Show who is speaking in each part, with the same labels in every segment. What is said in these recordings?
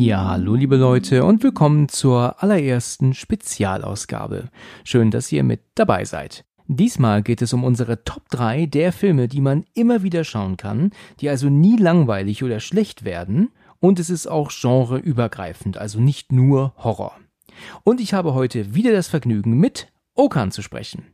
Speaker 1: Ja, hallo liebe Leute und willkommen zur allerersten Spezialausgabe. Schön, dass ihr mit dabei seid. Diesmal geht es um unsere Top 3 der Filme, die man immer wieder schauen kann, die also nie langweilig oder schlecht werden und es ist auch genreübergreifend, also nicht nur Horror. Und ich habe heute wieder das Vergnügen, mit Okan zu sprechen.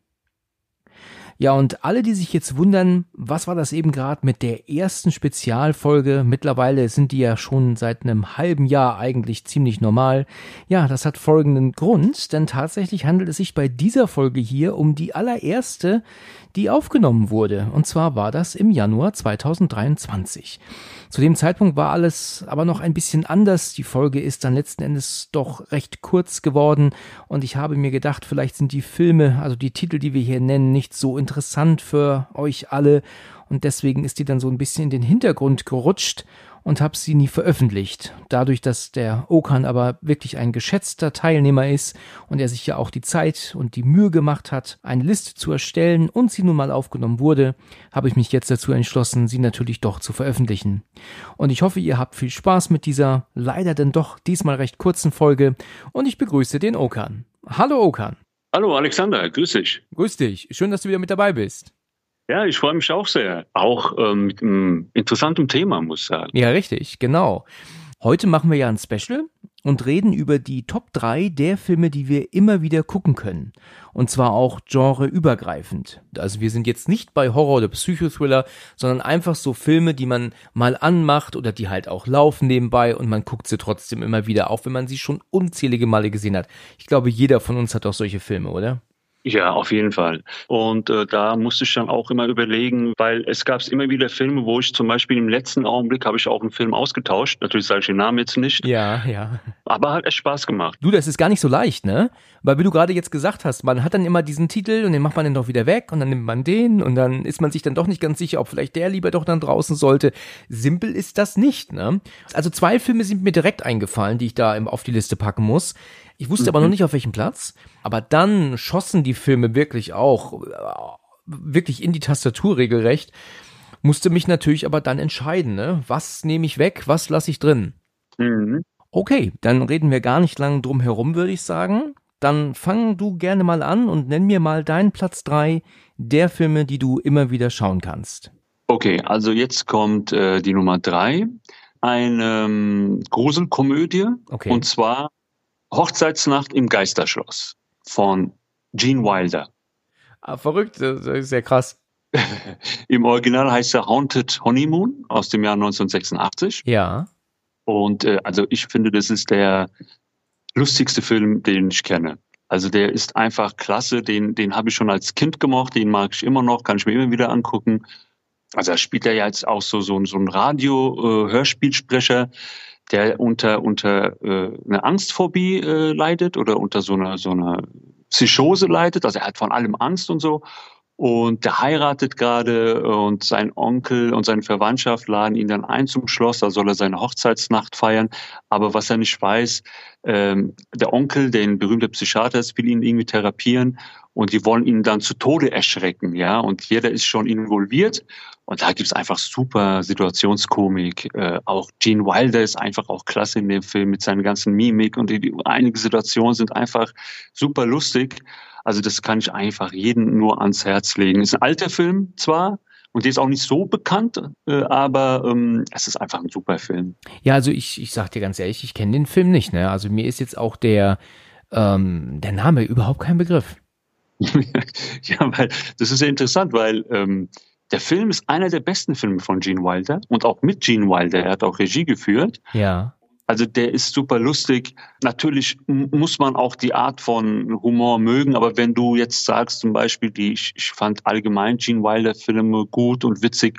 Speaker 1: Ja, und alle, die sich jetzt wundern, was war das eben gerade mit der ersten Spezialfolge? Mittlerweile sind die ja schon seit einem halben Jahr eigentlich ziemlich normal. Ja, das hat folgenden Grund, denn tatsächlich handelt es sich bei dieser Folge hier um die allererste, die aufgenommen wurde. Und zwar war das im Januar 2023. Zu dem Zeitpunkt war alles aber noch ein bisschen anders. Die Folge ist dann letzten Endes doch recht kurz geworden und ich habe mir gedacht, vielleicht sind die Filme, also die Titel, die wir hier nennen, nicht so interessant für euch alle und deswegen ist die dann so ein bisschen in den Hintergrund gerutscht und habe sie nie veröffentlicht. Dadurch, dass der Okan aber wirklich ein geschätzter Teilnehmer ist und er sich ja auch die Zeit und die Mühe gemacht hat, eine Liste zu erstellen und sie nun mal aufgenommen wurde, habe ich mich jetzt dazu entschlossen, sie natürlich doch zu veröffentlichen. Und ich hoffe, ihr habt viel Spaß mit dieser leider denn doch diesmal recht kurzen Folge und ich begrüße den Okan. Hallo Okan.
Speaker 2: Hallo Alexander, grüß dich.
Speaker 1: Grüß dich. Schön, dass du wieder mit dabei bist.
Speaker 2: Ja, ich freue mich auch sehr. Auch ähm, mit einem interessanten Thema, muss ich sagen.
Speaker 1: Ja, richtig, genau. Heute machen wir ja ein Special und reden über die Top 3 der Filme, die wir immer wieder gucken können. Und zwar auch genreübergreifend. Also wir sind jetzt nicht bei Horror oder Psychothriller, sondern einfach so Filme, die man mal anmacht oder die halt auch laufen nebenbei und man guckt sie trotzdem immer wieder, auch wenn man sie schon unzählige Male gesehen hat. Ich glaube, jeder von uns hat auch solche Filme, oder?
Speaker 2: Ja, auf jeden Fall. Und äh, da musste ich dann auch immer überlegen, weil es gab immer wieder Filme, wo ich zum Beispiel im letzten Augenblick habe ich auch einen Film ausgetauscht. Natürlich sage ich den Namen jetzt nicht.
Speaker 1: Ja, ja.
Speaker 2: Aber hat echt Spaß gemacht.
Speaker 1: Du, das ist gar nicht so leicht, ne? Weil wie du gerade jetzt gesagt hast, man hat dann immer diesen Titel und den macht man dann doch wieder weg und dann nimmt man den und dann ist man sich dann doch nicht ganz sicher, ob vielleicht der lieber doch dann draußen sollte. Simpel ist das nicht, ne? Also zwei Filme sind mir direkt eingefallen, die ich da auf die Liste packen muss. Ich wusste mhm. aber noch nicht auf welchem Platz. Aber dann schossen die Filme wirklich auch äh, wirklich in die Tastatur regelrecht. Musste mich natürlich aber dann entscheiden, ne? Was nehme ich weg, was lasse ich drin? Mhm. Okay, dann reden wir gar nicht lang drum herum, würde ich sagen. Dann fang du gerne mal an und nenn mir mal deinen Platz drei der Filme, die du immer wieder schauen kannst.
Speaker 2: Okay, also jetzt kommt äh, die Nummer drei, eine ähm, Gruselkomödie. Okay. Und zwar Hochzeitsnacht im Geisterschloss von Gene Wilder.
Speaker 1: Ah, verrückt, ist sehr krass.
Speaker 2: Im Original heißt er Haunted Honeymoon aus dem Jahr 1986.
Speaker 1: Ja.
Speaker 2: Und äh, also ich finde, das ist der lustigste Film, den ich kenne. Also der ist einfach klasse, den, den habe ich schon als Kind gemocht, den mag ich immer noch, kann ich mir immer wieder angucken. Also da spielt er ja jetzt auch so, so, so ein Radio-Hörspielsprecher, äh, der unter, unter äh, einer Angstphobie äh, leidet oder unter so einer, so einer Psychose leidet. Also er hat von allem Angst und so. Und der heiratet gerade und sein Onkel und seine Verwandtschaft laden ihn dann ein zum Schloss, da soll er seine Hochzeitsnacht feiern. Aber was er nicht weiß, ähm, der Onkel, den berühmten Psychiater, will ihn irgendwie therapieren und die wollen ihn dann zu Tode erschrecken, ja. Und jeder ist schon involviert und da gibt's einfach super Situationskomik. Äh, auch Gene Wilder ist einfach auch klasse in dem Film mit seinen ganzen Mimik und die, einige Situationen sind einfach super lustig. Also das kann ich einfach jedem nur ans Herz legen. Ist ein alter Film zwar, und der ist auch nicht so bekannt, äh, aber ähm, es ist einfach ein super Film.
Speaker 1: Ja, also ich, ich sag dir ganz ehrlich, ich kenne den Film nicht. Ne? Also mir ist jetzt auch der, ähm, der Name überhaupt kein Begriff.
Speaker 2: ja, weil das ist ja interessant, weil ähm, der Film ist einer der besten Filme von Gene Wilder und auch mit Gene Wilder. Er hat auch Regie geführt.
Speaker 1: Ja.
Speaker 2: Also der ist super lustig. Natürlich muss man auch die Art von Humor mögen, aber wenn du jetzt sagst zum Beispiel, die, ich, ich fand allgemein Gene Wilder Filme gut und witzig,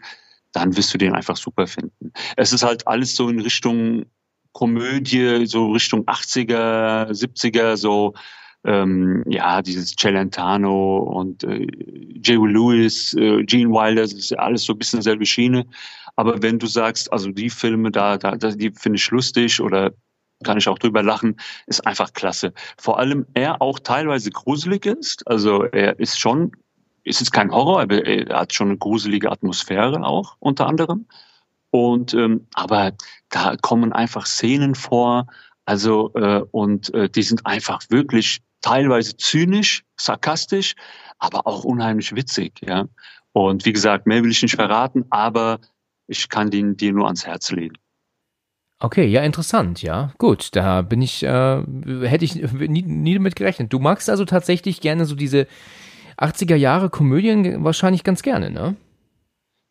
Speaker 2: dann wirst du den einfach super finden. Es ist halt alles so in Richtung Komödie, so Richtung 80er, 70er, so ähm, ja, dieses Celentano und äh, Jay Lewis, äh, Gene Wilder, das ist alles so ein bisschen selbe Schiene. Aber wenn du sagst, also die Filme da, da die finde ich lustig oder kann ich auch drüber lachen, ist einfach klasse. Vor allem er auch teilweise gruselig ist. Also er ist schon, es ist kein Horror, aber er hat schon eine gruselige Atmosphäre auch unter anderem. Und ähm, aber da kommen einfach Szenen vor, also äh, und äh, die sind einfach wirklich teilweise zynisch, sarkastisch, aber auch unheimlich witzig, ja. Und wie gesagt, mehr will ich nicht verraten, aber ich kann den dir nur ans Herz legen.
Speaker 1: Okay, ja, interessant, ja. Gut, da bin ich, äh, hätte ich nie, nie damit gerechnet. Du magst also tatsächlich gerne so diese 80er Jahre Komödien wahrscheinlich ganz gerne, ne?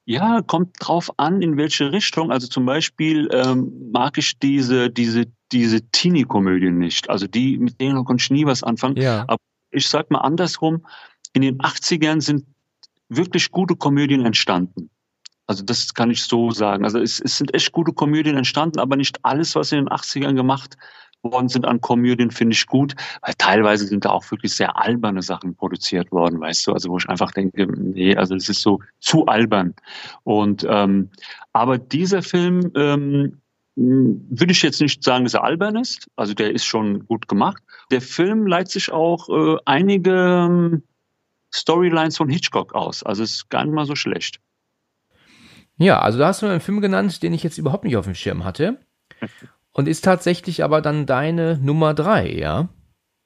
Speaker 2: Ja, kommt drauf an, in welche Richtung. Also zum Beispiel ähm, mag ich diese, diese, diese Teenie-Komödien nicht. Also die, mit denen konnte ich nie was anfangen. Ja. Aber ich sag mal andersrum, in den 80ern sind wirklich gute Komödien entstanden. Also das kann ich so sagen. Also es, es sind echt gute Komödien entstanden, aber nicht alles, was in den 80ern gemacht worden sind an Komödien, finde ich gut, weil teilweise sind da auch wirklich sehr alberne Sachen produziert worden, weißt du, also wo ich einfach denke, nee, also es ist so zu albern. Und ähm, aber dieser Film ähm, würde ich jetzt nicht sagen, dass er albern ist, also der ist schon gut gemacht. Der Film leitet sich auch äh, einige ähm, Storylines von Hitchcock aus, also es ist gar nicht mal so schlecht.
Speaker 1: Ja, also da hast du einen Film genannt, den ich jetzt überhaupt nicht auf dem Schirm hatte. Und ist tatsächlich aber dann deine Nummer drei, ja?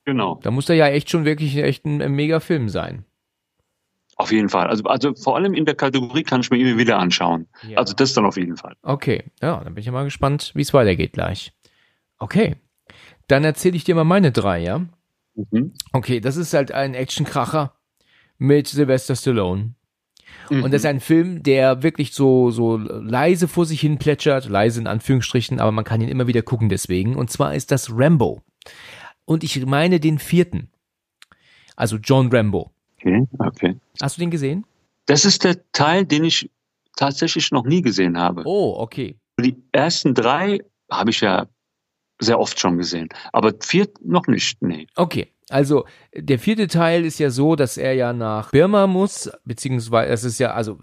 Speaker 2: Genau.
Speaker 1: Da muss der ja echt schon wirklich echt ein, ein mega Film sein.
Speaker 2: Auf jeden Fall. Also, also vor allem in der Kategorie kann ich mir immer wieder anschauen. Ja. Also das dann auf jeden Fall.
Speaker 1: Okay, ja, dann bin ich ja mal gespannt, wie es weitergeht gleich. Okay, dann erzähle ich dir mal meine drei, ja? Mhm. Okay, das ist halt ein Actionkracher mit Sylvester Stallone. Mhm. Und das ist ein Film, der wirklich so, so leise vor sich hin plätschert, leise in Anführungsstrichen, aber man kann ihn immer wieder gucken deswegen. Und zwar ist das Rambo. Und ich meine den vierten. Also John Rambo.
Speaker 2: Okay, okay.
Speaker 1: Hast du den gesehen?
Speaker 2: Das ist der Teil, den ich tatsächlich noch nie gesehen habe.
Speaker 1: Oh, okay.
Speaker 2: Die ersten drei habe ich ja sehr oft schon gesehen, aber vier noch nicht, nee.
Speaker 1: Okay, also der vierte Teil ist ja so, dass er ja nach Birma muss, beziehungsweise es ist ja, also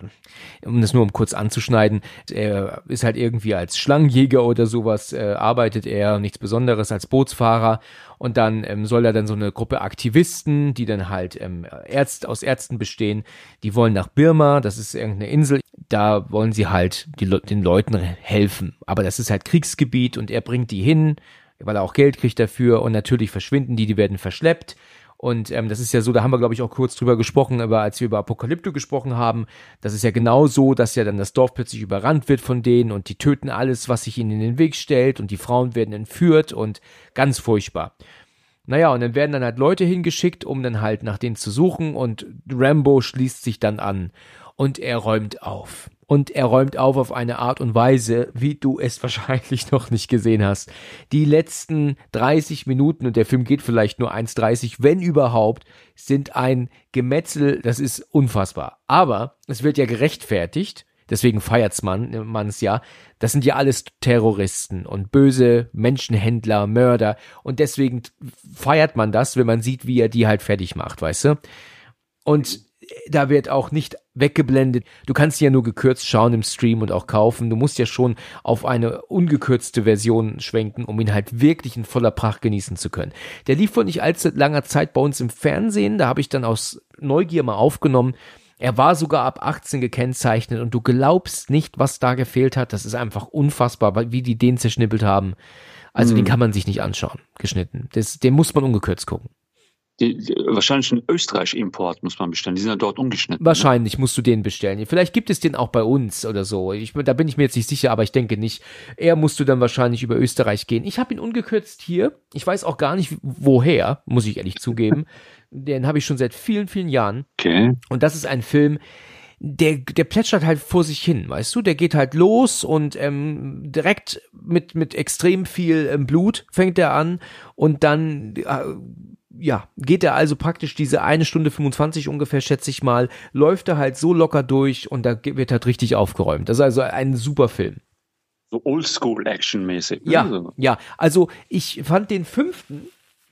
Speaker 1: um das nur um kurz anzuschneiden, er ist halt irgendwie als Schlangenjäger oder sowas, äh, arbeitet er, nichts Besonderes als Bootsfahrer und dann ähm, soll er dann so eine Gruppe Aktivisten, die dann halt ähm, Ärzt, aus Ärzten bestehen, die wollen nach Birma, das ist irgendeine Insel, da wollen sie halt die, den Leuten helfen, aber das ist halt Kriegsgebiet und er bringt die hin, weil er auch Geld kriegt dafür und natürlich verschwinden die, die werden verschleppt. Und ähm, das ist ja so, da haben wir, glaube ich, auch kurz drüber gesprochen, aber als wir über Apokalypto gesprochen haben, das ist ja genau so, dass ja dann das Dorf plötzlich überrannt wird von denen und die töten alles, was sich ihnen in den Weg stellt und die Frauen werden entführt und ganz furchtbar. Naja, und dann werden dann halt Leute hingeschickt, um dann halt nach denen zu suchen und Rambo schließt sich dann an und er räumt auf und er räumt auf auf eine Art und Weise, wie du es wahrscheinlich noch nicht gesehen hast. Die letzten 30 Minuten, und der Film geht vielleicht nur 1,30, wenn überhaupt, sind ein Gemetzel, das ist unfassbar. Aber es wird ja gerechtfertigt, deswegen feiert's man, man's ja. Das sind ja alles Terroristen und böse Menschenhändler, Mörder. Und deswegen feiert man das, wenn man sieht, wie er die halt fertig macht, weißt du? Und da wird auch nicht weggeblendet. Du kannst ja nur gekürzt schauen im Stream und auch kaufen. Du musst ja schon auf eine ungekürzte Version schwenken, um ihn halt wirklich in voller Pracht genießen zu können. Der lief vor nicht allzu langer Zeit bei uns im Fernsehen. Da habe ich dann aus Neugier mal aufgenommen. Er war sogar ab 18 gekennzeichnet und du glaubst nicht, was da gefehlt hat. Das ist einfach unfassbar, wie die den zerschnippelt haben. Also mhm. den kann man sich nicht anschauen, geschnitten. Das, den muss man ungekürzt gucken.
Speaker 2: Die, die, wahrscheinlich ein Österreich-Import muss man bestellen. Die sind ja dort umgeschnitten.
Speaker 1: Ne? Wahrscheinlich ne? musst du den bestellen. Vielleicht gibt es den auch bei uns oder so. Ich, da bin ich mir jetzt nicht sicher, aber ich denke nicht. Er musst du dann wahrscheinlich über Österreich gehen. Ich habe ihn ungekürzt hier. Ich weiß auch gar nicht, woher, muss ich ehrlich zugeben. den habe ich schon seit vielen, vielen Jahren.
Speaker 2: Okay.
Speaker 1: Und das ist ein Film, der, der plätschert halt vor sich hin, weißt du? Der geht halt los und ähm, direkt mit, mit extrem viel ähm, Blut fängt er an und dann äh, ja, geht er also praktisch diese eine Stunde 25 ungefähr, schätze ich mal, läuft er halt so locker durch und da wird halt richtig aufgeräumt. Das ist also ein super Film.
Speaker 2: So Oldschool-Action-mäßig.
Speaker 1: Ja, also. ja. Also ich fand den fünften,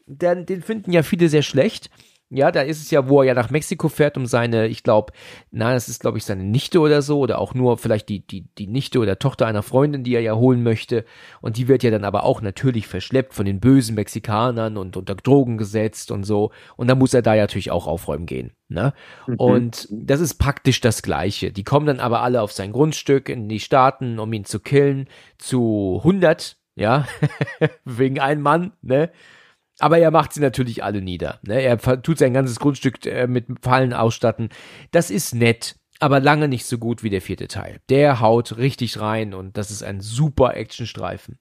Speaker 1: den, den finden ja viele sehr schlecht. Ja, da ist es ja, wo er ja nach Mexiko fährt, um seine, ich glaube, na, das ist, glaube ich, seine Nichte oder so, oder auch nur vielleicht die, die, die Nichte oder Tochter einer Freundin, die er ja holen möchte. Und die wird ja dann aber auch natürlich verschleppt von den bösen Mexikanern und unter Drogen gesetzt und so. Und dann muss er da ja natürlich auch aufräumen gehen. Ne? Mhm. Und das ist praktisch das Gleiche. Die kommen dann aber alle auf sein Grundstück in die Staaten, um ihn zu killen, zu 100, ja, wegen einem Mann, ne? Aber er macht sie natürlich alle nieder. Ne? Er tut sein ganzes Grundstück äh, mit Fallen ausstatten. Das ist nett, aber lange nicht so gut wie der vierte Teil. Der haut richtig rein und das ist ein super Actionstreifen.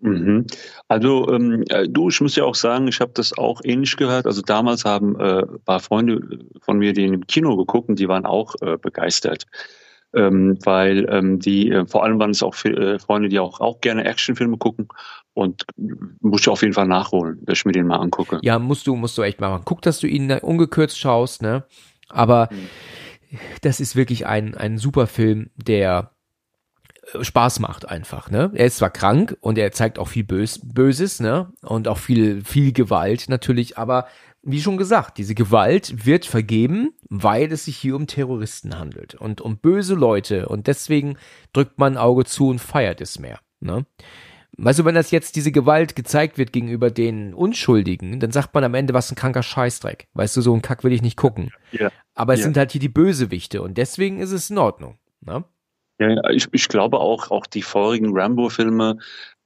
Speaker 2: Mhm. Also ähm, äh, du, ich muss ja auch sagen, ich habe das auch ähnlich gehört. Also damals haben äh, ein paar Freunde von mir die im Kino geguckt und die waren auch äh, begeistert ähm, weil ähm, die, äh, vor allem waren es auch für, äh, Freunde, die auch, auch gerne Actionfilme gucken und muss ich auf jeden Fall nachholen, dass ich mir den mal angucke.
Speaker 1: Ja, musst du, musst du echt mal machen. Guck, dass du ihn ungekürzt schaust, ne? Aber mhm. das ist wirklich ein, ein super Film, der äh, Spaß macht einfach, ne? Er ist zwar krank und er zeigt auch viel Bös Böses, ne? Und auch viel, viel Gewalt natürlich, aber wie schon gesagt, diese Gewalt wird vergeben, weil es sich hier um Terroristen handelt und um böse Leute und deswegen drückt man ein Auge zu und feiert es mehr. Ne? Weißt du, wenn das jetzt diese Gewalt gezeigt wird gegenüber den Unschuldigen, dann sagt man am Ende, was ein kranker Scheißdreck. Weißt du, so ein Kack will ich nicht gucken. Ja. Aber es ja. sind halt hier die Bösewichte und deswegen ist es in Ordnung. Ne?
Speaker 2: Ja, ich, ich glaube auch, auch die vorigen Rambo-Filme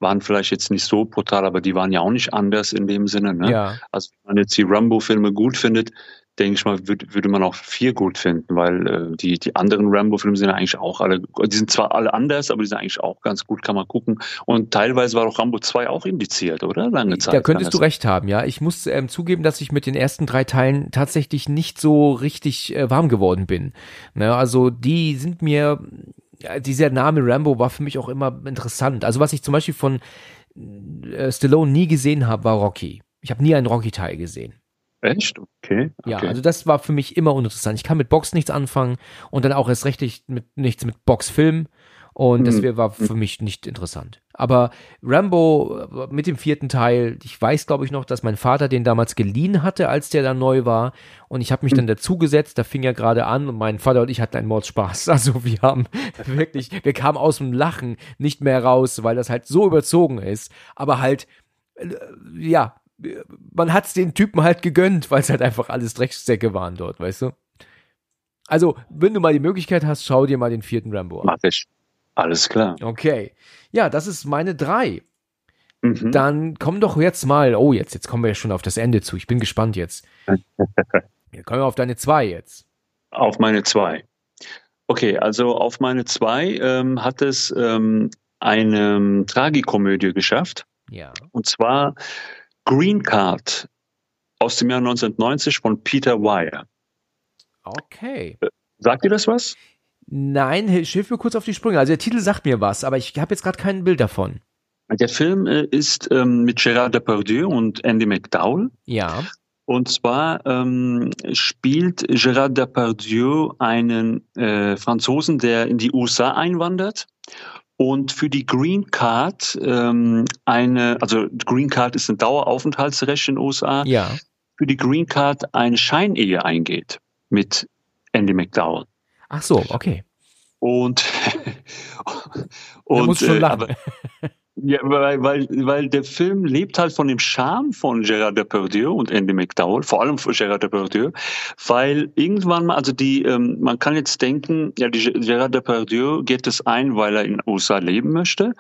Speaker 2: waren vielleicht jetzt nicht so brutal, aber die waren ja auch nicht anders in dem Sinne. Ne? Ja. Also wenn man jetzt die Rambo-Filme gut findet, denke ich mal, würd, würde man auch vier gut finden, weil äh, die, die anderen Rambo-Filme sind ja eigentlich auch alle, die sind zwar alle anders, aber die sind eigentlich auch ganz gut, kann man gucken. Und teilweise war doch Rambo 2 auch indiziert, oder?
Speaker 1: Lange Zeit. Da könntest du recht haben, ja. Ich muss ähm, zugeben, dass ich mit den ersten drei Teilen tatsächlich nicht so richtig äh, warm geworden bin. Ne? Also die sind mir ja, dieser Name Rambo war für mich auch immer interessant. Also was ich zum Beispiel von äh, Stallone nie gesehen habe, war Rocky. Ich habe nie einen Rocky-Teil gesehen.
Speaker 2: Echt? Okay. okay.
Speaker 1: Ja, also das war für mich immer uninteressant. Ich kann mit Box nichts anfangen und dann auch erst recht mit, nichts mit Boxfilm. Und mhm. das war für mich nicht interessant. Aber Rambo äh, mit dem vierten Teil, ich weiß, glaube ich, noch, dass mein Vater den damals geliehen hatte, als der da neu war. Und ich habe mich mhm. dann dazugesetzt, da fing er gerade an und mein Vater und ich hatten einen Mordspaß. Also wir haben wirklich, wir kamen aus dem Lachen nicht mehr raus, weil das halt so überzogen ist. Aber halt, äh, ja, man hat's den Typen halt gegönnt, weil es halt einfach alles Drecksäcke waren dort, weißt du? Also, wenn du mal die Möglichkeit hast, schau dir mal den vierten Rambo an.
Speaker 2: Mach ich. Alles klar.
Speaker 1: Okay. Ja, das ist meine drei. Mhm. Dann komm doch jetzt mal. Oh, jetzt, jetzt kommen wir ja schon auf das Ende zu. Ich bin gespannt jetzt. ja, kommen wir auf deine zwei jetzt.
Speaker 2: Auf meine zwei. Okay, also auf meine zwei ähm, hat es ähm, eine Tragikomödie geschafft.
Speaker 1: Ja.
Speaker 2: Und zwar Green Card aus dem Jahr 1990 von Peter Weir.
Speaker 1: Okay.
Speaker 2: Äh, sagt dir das was?
Speaker 1: Nein, hilf mir kurz auf die Sprünge. Also der Titel sagt mir was, aber ich habe jetzt gerade kein Bild davon.
Speaker 2: Der Film äh, ist ähm, mit Gérard Depardieu und Andy McDowell.
Speaker 1: Ja.
Speaker 2: Und zwar ähm, spielt Gérard Depardieu einen äh, Franzosen, der in die USA einwandert und für die Green Card ähm, eine, also Green Card ist ein Daueraufenthaltsrecht in den USA.
Speaker 1: Ja.
Speaker 2: Für die Green Card eine Scheinehe eingeht mit Andy McDowell.
Speaker 1: Ach so, okay.
Speaker 2: Und,
Speaker 1: und muss schon äh, lachen. Aber,
Speaker 2: ja, weil, weil, weil der Film lebt halt von dem Charme von Gerard Depardieu und Andy McDowell, vor allem von Gerard Depardieu, weil irgendwann mal, also die, ähm, man kann jetzt denken, ja, die Gerard Depardieu geht es ein, weil er in den USA leben möchte.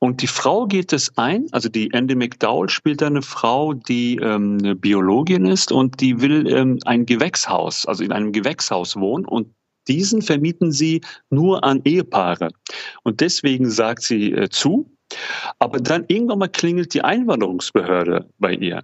Speaker 2: Und die Frau geht es ein, also die Andy McDowell spielt eine Frau, die ähm, eine Biologin ist und die will ähm, ein Gewächshaus, also in einem Gewächshaus wohnen und diesen vermieten sie nur an Ehepaare. Und deswegen sagt sie äh, zu. Aber dann irgendwann mal klingelt die Einwanderungsbehörde bei ihr.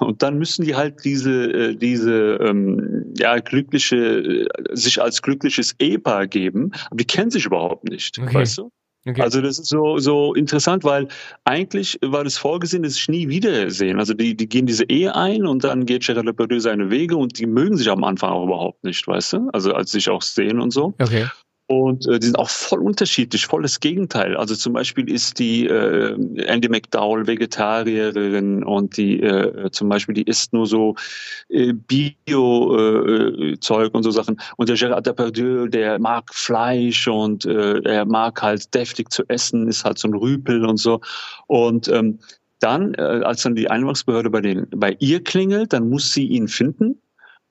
Speaker 2: Und dann müssen die halt diese, äh, diese ähm, ja, glückliche, äh, sich als glückliches Ehepaar geben, aber die kennen sich überhaupt nicht, okay. weißt du? Okay. Also das ist so, so interessant, weil eigentlich war das vorgesehen, dass ich nie wiedersehen. Also die, die gehen diese Ehe ein und dann geht Gerard Depardieu seine Wege und die mögen sich am Anfang auch überhaupt nicht, weißt du? Also als sich auch sehen und so.
Speaker 1: Okay.
Speaker 2: Und äh, die sind auch voll unterschiedlich, volles Gegenteil. Also zum Beispiel ist die äh, Andy McDowell Vegetarierin und die äh, zum Beispiel die isst nur so äh, Bio-Zeug äh, und so Sachen. Und der Gérard Depardieu, der mag Fleisch und äh, er mag halt deftig zu essen, ist halt so ein Rüpel und so. Und ähm, dann, äh, als dann die Einwanderungsbehörde bei, den, bei ihr klingelt, dann muss sie ihn finden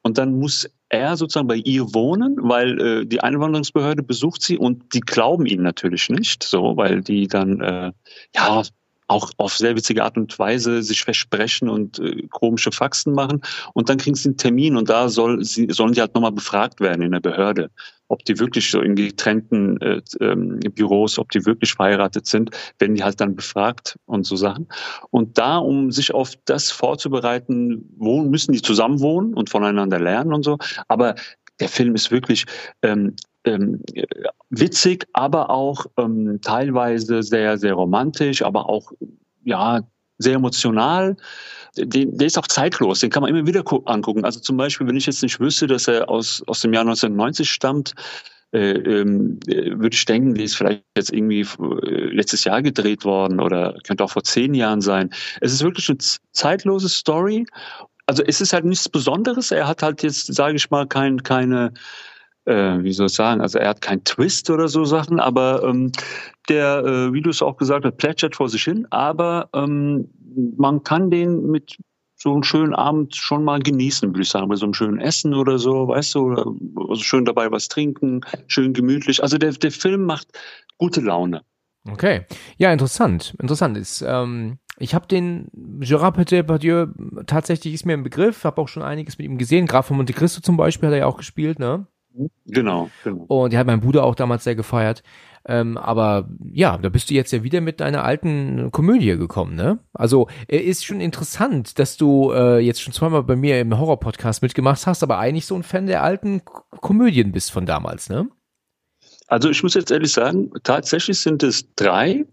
Speaker 2: und dann muss er sozusagen bei ihr wohnen, weil äh, die Einwanderungsbehörde besucht sie und die glauben ihn natürlich nicht, so, weil die dann äh, ja auch auf sehr witzige Art und Weise sich versprechen und äh, komische Faxen machen. Und dann kriegen sie einen Termin und da soll, sie, sollen die halt nochmal befragt werden in der Behörde, ob die wirklich so in getrennten äh, ähm, Büros, ob die wirklich verheiratet sind, werden die halt dann befragt und so Sachen. Und da, um sich auf das vorzubereiten, wo müssen die zusammen wohnen und voneinander lernen und so. Aber der Film ist wirklich ähm, ähm, witzig, aber auch ähm, teilweise sehr, sehr romantisch, aber auch ja sehr emotional. Den, der ist auch zeitlos, den kann man immer wieder angucken. Also zum Beispiel, wenn ich jetzt nicht wüsste, dass er aus, aus dem Jahr 1990 stammt, äh, ähm, würde ich denken, die ist vielleicht jetzt irgendwie äh, letztes Jahr gedreht worden oder könnte auch vor zehn Jahren sein. Es ist wirklich eine zeitlose Story. Also es ist halt nichts Besonderes. Er hat halt jetzt, sage ich mal, kein, keine äh, wie soll ich sagen, also er hat keinen Twist oder so Sachen, aber ähm, der, äh, wie du es auch gesagt hast, plätschert vor sich hin, aber ähm, man kann den mit so einem schönen Abend schon mal genießen, würde ich sagen, bei so einem schönen Essen oder so, weißt du, oder also schön dabei was trinken, schön gemütlich. Also der, der Film macht gute Laune.
Speaker 1: Okay, ja, interessant. Interessant ist, ähm, ich habe den Gérard Depardieu tatsächlich ist mir ein Begriff, habe auch schon einiges mit ihm gesehen. Graf von Monte Cristo zum Beispiel hat er ja auch gespielt, ne?
Speaker 2: Genau, genau.
Speaker 1: Und die hat mein Bruder auch damals sehr gefeiert. Ähm, aber ja, da bist du jetzt ja wieder mit deiner alten Komödie gekommen, ne? Also er ist schon interessant, dass du äh, jetzt schon zweimal bei mir im Horror-Podcast mitgemacht hast, aber eigentlich so ein Fan der alten Komödien bist von damals, ne?
Speaker 2: Also ich muss jetzt ehrlich sagen, tatsächlich sind es drei,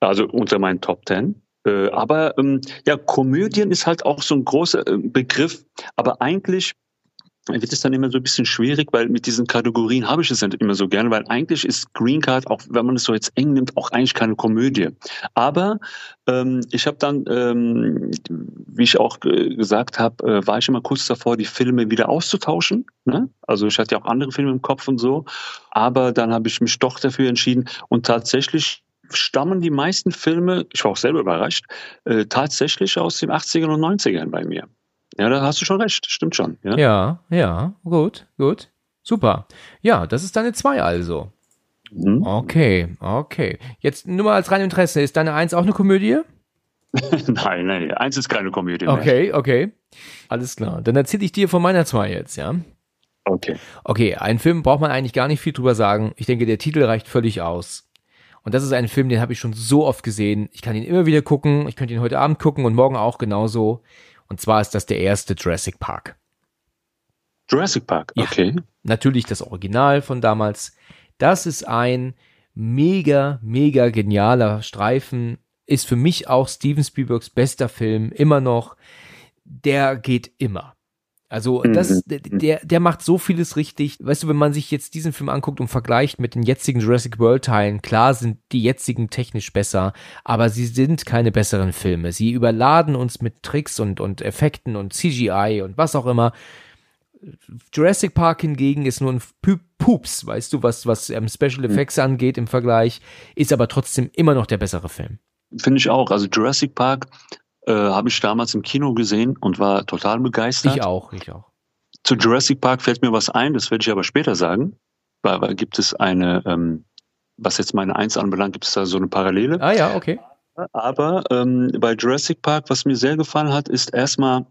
Speaker 2: also unter meinen Top Ten. Äh, aber ähm, ja, Komödien ist halt auch so ein großer äh, Begriff. Aber eigentlich wird es dann immer so ein bisschen schwierig, weil mit diesen Kategorien habe ich es nicht immer so gern, weil eigentlich ist Green Card, auch wenn man es so jetzt eng nimmt, auch eigentlich keine Komödie. Aber ähm, ich habe dann, ähm, wie ich auch gesagt habe, äh, war ich immer kurz davor, die Filme wieder auszutauschen. Ne? Also ich hatte ja auch andere Filme im Kopf und so. Aber dann habe ich mich doch dafür entschieden und tatsächlich stammen die meisten Filme, ich war auch selber überrascht, äh, tatsächlich aus den 80ern und 90ern bei mir. Ja, da hast du schon recht, stimmt schon.
Speaker 1: Ja, ja, ja gut, gut. Super. Ja, das ist deine 2 also. Mhm. Okay, okay. Jetzt nur mal als rein Interesse, ist deine 1 auch eine Komödie?
Speaker 2: nein, nein, eins ist keine Komödie.
Speaker 1: Okay, okay. Alles klar. Dann erzähle ich dir von meiner 2 jetzt, ja?
Speaker 2: Okay.
Speaker 1: Okay, einen Film braucht man eigentlich gar nicht viel drüber sagen. Ich denke, der Titel reicht völlig aus. Und das ist ein Film, den habe ich schon so oft gesehen. Ich kann ihn immer wieder gucken. Ich könnte ihn heute Abend gucken und morgen auch genauso. Und zwar ist das der erste Jurassic Park.
Speaker 2: Jurassic Park, okay. Ja,
Speaker 1: natürlich das Original von damals. Das ist ein mega, mega genialer Streifen. Ist für mich auch Steven Spielbergs bester Film immer noch. Der geht immer. Also das, mhm. der, der macht so vieles richtig. Weißt du, wenn man sich jetzt diesen Film anguckt und vergleicht mit den jetzigen Jurassic World Teilen, klar sind die jetzigen technisch besser, aber sie sind keine besseren Filme. Sie überladen uns mit Tricks und, und Effekten und CGI und was auch immer. Jurassic Park hingegen ist nur ein Pups, weißt du, was, was ähm, Special mhm. Effects angeht im Vergleich, ist aber trotzdem immer noch der bessere Film.
Speaker 2: Finde ich auch. Also Jurassic Park äh, habe ich damals im Kino gesehen und war total begeistert.
Speaker 1: Ich auch, ich auch.
Speaker 2: Zu Jurassic Park fällt mir was ein, das werde ich aber später sagen. Weil, weil gibt es eine, ähm, was jetzt meine Eins anbelangt, gibt es da so eine Parallele.
Speaker 1: Ah ja, okay.
Speaker 2: Aber ähm, bei Jurassic Park, was mir sehr gefallen hat, ist erstmal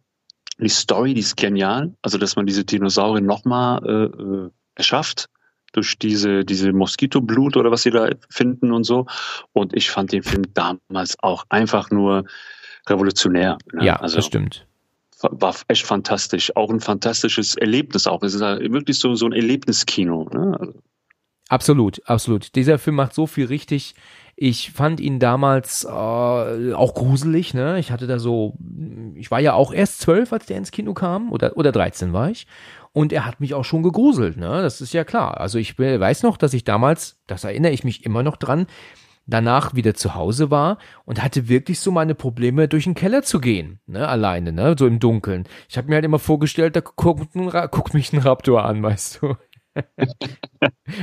Speaker 2: die Story, die ist genial. Also, dass man diese Dinosaurier nochmal äh, äh, erschafft durch diese, diese Moskitoblut oder was sie da finden und so. Und ich fand den Film damals auch einfach nur revolutionär.
Speaker 1: Ne? Ja, also, das stimmt.
Speaker 2: War echt fantastisch. Auch ein fantastisches Erlebnis auch. Es ist ja wirklich so, so ein Erlebniskino. Ne? Also
Speaker 1: Absolut, absolut. Dieser Film macht so viel richtig. Ich fand ihn damals äh, auch gruselig, ne? Ich hatte da so, ich war ja auch erst zwölf, als der ins Kino kam, oder, oder 13 war ich. Und er hat mich auch schon gegruselt, ne? Das ist ja klar. Also ich weiß noch, dass ich damals, das erinnere ich mich immer noch dran, danach wieder zu Hause war und hatte wirklich so meine Probleme, durch den Keller zu gehen, ne, alleine, ne, so im Dunkeln. Ich habe mir halt immer vorgestellt, da guckt, guckt mich ein Raptor an, weißt du.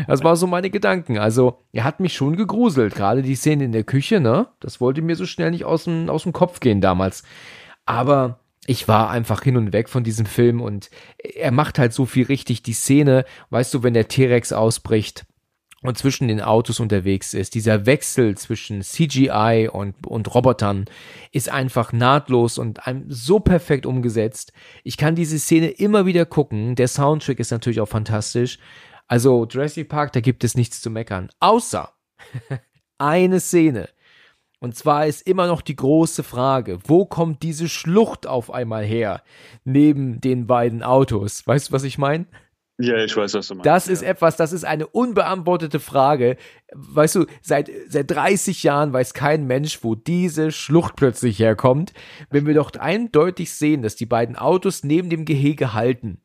Speaker 1: das war so meine Gedanken. Also, er hat mich schon gegruselt, gerade die Szene in der Küche, ne? Das wollte mir so schnell nicht aus dem, aus dem Kopf gehen damals. Aber ich war einfach hin und weg von diesem Film und er macht halt so viel richtig. Die Szene, weißt du, wenn der T-Rex ausbricht, und zwischen den Autos unterwegs ist. Dieser Wechsel zwischen CGI und, und Robotern ist einfach nahtlos und einem so perfekt umgesetzt. Ich kann diese Szene immer wieder gucken. Der Soundtrack ist natürlich auch fantastisch. Also Jurassic Park, da gibt es nichts zu meckern. Außer eine Szene. Und zwar ist immer noch die große Frage, wo kommt diese Schlucht auf einmal her? Neben den beiden Autos. Weißt du, was ich meine?
Speaker 2: Ja, ich weiß, was du meinst.
Speaker 1: Das ist etwas, das ist eine unbeantwortete Frage. Weißt du, seit, seit 30 Jahren weiß kein Mensch, wo diese Schlucht plötzlich herkommt. Wenn wir doch eindeutig sehen, dass die beiden Autos neben dem Gehege halten.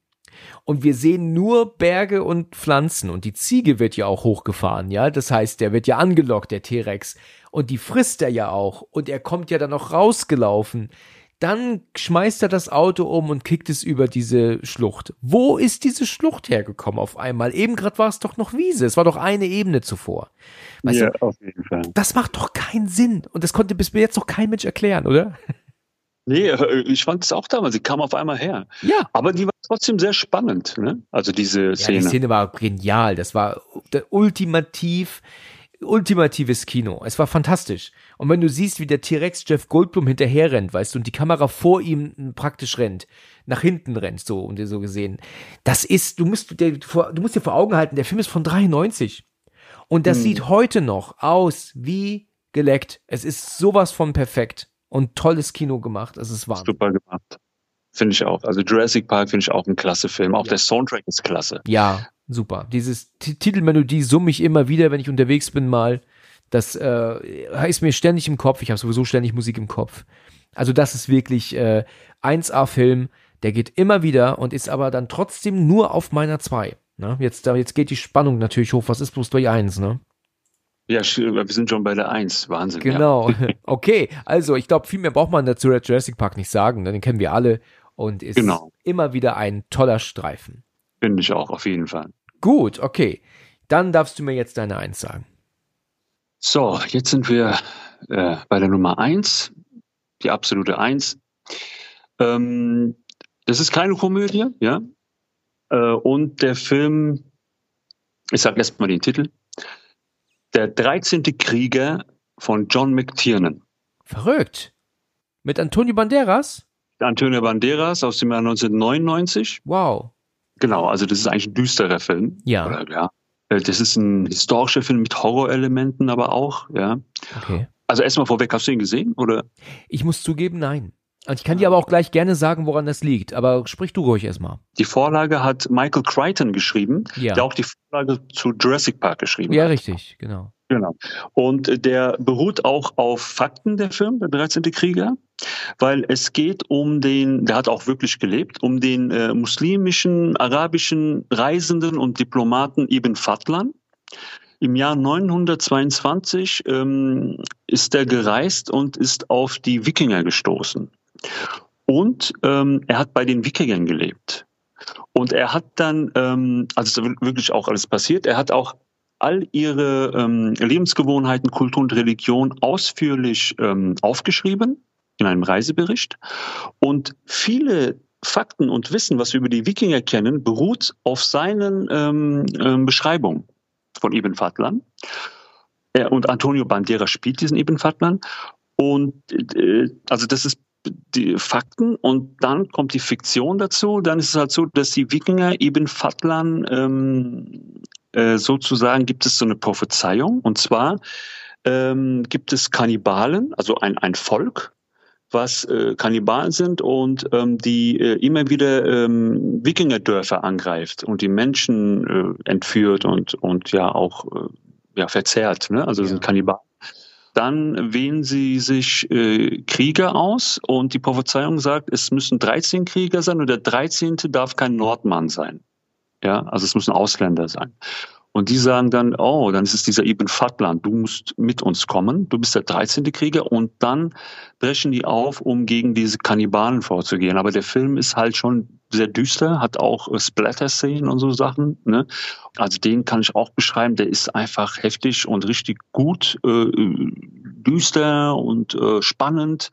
Speaker 1: Und wir sehen nur Berge und Pflanzen und die Ziege wird ja auch hochgefahren, ja. Das heißt, der wird ja angelockt, der T-Rex. Und die frisst er ja auch. Und er kommt ja dann noch rausgelaufen. Dann schmeißt er das Auto um und kickt es über diese Schlucht. Wo ist diese Schlucht hergekommen auf einmal? Eben gerade war es doch noch Wiese. Es war doch eine Ebene zuvor. Weißt ja, du, auf jeden Fall. Das macht doch keinen Sinn. Und das konnte bis jetzt noch kein Mensch erklären, oder?
Speaker 2: Nee, äh, ich fand es auch damals. Sie kam auf einmal her.
Speaker 1: Ja.
Speaker 2: Aber die war trotzdem sehr spannend, ne? Also diese Szene. Ja,
Speaker 1: die Szene war genial. Das war ultimativ ultimatives Kino. Es war fantastisch. Und wenn du siehst, wie der T-Rex Jeff Goldblum hinterher rennt, weißt du, und die Kamera vor ihm praktisch rennt, nach hinten rennt, so und so gesehen. Das ist, du musst dir vor, du musst dir vor Augen halten, der Film ist von 93. Und das hm. sieht heute noch aus wie geleckt. Es ist sowas von perfekt und tolles Kino gemacht. Es ist wahr.
Speaker 2: Super gemacht. Finde ich auch. Also Jurassic Park finde ich auch ein klasse Film. Auch ja. der Soundtrack ist klasse.
Speaker 1: Ja, super. Dieses Titelmelodie summe ich immer wieder, wenn ich unterwegs bin mal. Das äh, ist mir ständig im Kopf. Ich habe sowieso ständig Musik im Kopf. Also das ist wirklich äh, 1A-Film. Der geht immer wieder und ist aber dann trotzdem nur auf meiner 2. Ne? Jetzt, jetzt geht die Spannung natürlich hoch. Was ist bloß durch 1, ne?
Speaker 2: Ja, wir sind schon bei der 1. Wahnsinn.
Speaker 1: Genau. Ja. Okay, also ich glaube, viel mehr braucht man dazu Jurassic Park nicht sagen. Ne? Den kennen wir alle und ist genau. immer wieder ein toller Streifen.
Speaker 2: Finde ich auch, auf jeden Fall.
Speaker 1: Gut, okay. Dann darfst du mir jetzt deine Eins sagen.
Speaker 2: So, jetzt sind wir äh, bei der Nummer eins, die absolute Eins. Ähm, das ist keine Komödie, ja. Äh, und der Film, ich sage erstmal den Titel, Der 13. Krieger von John McTiernan.
Speaker 1: Verrückt. Mit Antonio Banderas?
Speaker 2: Antonio Banderas aus dem Jahr 1999.
Speaker 1: Wow.
Speaker 2: Genau, also das ist eigentlich ein düsterer Film.
Speaker 1: Ja. Oder,
Speaker 2: ja. Äh, das ist ein historischer Film mit Horrorelementen, aber auch, ja.
Speaker 1: Okay.
Speaker 2: Also erstmal vorweg, hast du ihn gesehen, oder?
Speaker 1: Ich muss zugeben, nein. Ich kann dir aber auch gleich gerne sagen, woran das liegt, aber sprich du ruhig erstmal.
Speaker 2: Die Vorlage hat Michael Crichton geschrieben,
Speaker 1: ja.
Speaker 2: der auch die Vorlage zu Jurassic Park geschrieben
Speaker 1: ja,
Speaker 2: hat.
Speaker 1: Ja, richtig, genau.
Speaker 2: Genau. Und der beruht auch auf Fakten, der Film, der 13. Krieger, weil es geht um den, der hat auch wirklich gelebt, um den äh, muslimischen, arabischen Reisenden und Diplomaten Ibn Fadlan. Im Jahr 922 ähm, ist er gereist und ist auf die Wikinger gestoßen. Und ähm, er hat bei den Wikingern gelebt. Und er hat dann, ähm, also wirklich auch alles passiert, er hat auch all ihre ähm, Lebensgewohnheiten, Kultur und Religion ausführlich ähm, aufgeschrieben in einem Reisebericht. Und viele Fakten und Wissen, was wir über die Wikinger kennen, beruht auf seinen ähm, ähm, Beschreibungen von Ibn Fadlan. Er, und Antonio Bandera spielt diesen Ibn Fadlan. Und äh, also das ist die Fakten und dann kommt die Fiktion dazu. Dann ist es halt so, dass die Wikinger Ibn Fadlan ähm, äh, sozusagen gibt es so eine Prophezeiung. Und zwar ähm, gibt es Kannibalen, also ein, ein Volk, was äh, Kannibalen sind und ähm, die äh, immer wieder ähm, Wikingerdörfer angreift und die Menschen äh, entführt und, und ja auch äh, ja, verzehrt. Ne? Also ja. sind Kannibalen. Dann wählen sie sich äh, Krieger aus und die Prophezeiung sagt, es müssen 13 Krieger sein und der 13. darf kein Nordmann sein. Ja, also es müssen Ausländer sein. Und die sagen dann, oh, dann ist es dieser Ibn Fadlan, du musst mit uns kommen, du bist der 13. Krieger und dann brechen die auf, um gegen diese Kannibalen vorzugehen. Aber der Film ist halt schon sehr düster, hat auch äh, Splatter-Szenen und so Sachen. Ne? Also den kann ich auch beschreiben, der ist einfach heftig und richtig gut, äh, düster und äh, spannend.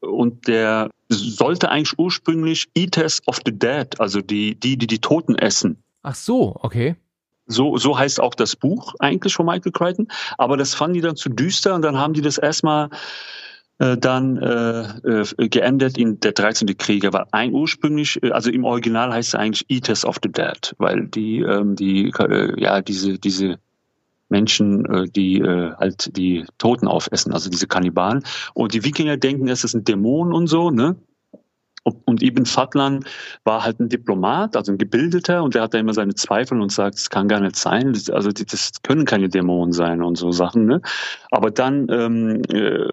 Speaker 2: Und der sollte eigentlich ursprünglich Eaters of the Dead, also die, die, die die Toten essen.
Speaker 1: Ach so, okay.
Speaker 2: So, so heißt auch das Buch eigentlich von Michael Crichton. Aber das fanden die dann zu düster und dann haben die das erstmal äh, dann äh, äh, geändert in der 13. Krieger, weil ein ursprünglich, äh, also im Original heißt es eigentlich Eaters of the Dead, weil die, ähm, die, äh, ja, diese, diese Menschen, äh, die äh, halt die Toten aufessen, also diese Kannibalen. Und die Wikinger denken, es ist ein Dämon und so, ne? Und Ibn Fadlan war halt ein Diplomat, also ein Gebildeter, und der hat da immer seine Zweifel und sagt, es kann gar nicht sein, also das können keine Dämonen sein und so Sachen. Ne? Aber dann ähm, äh,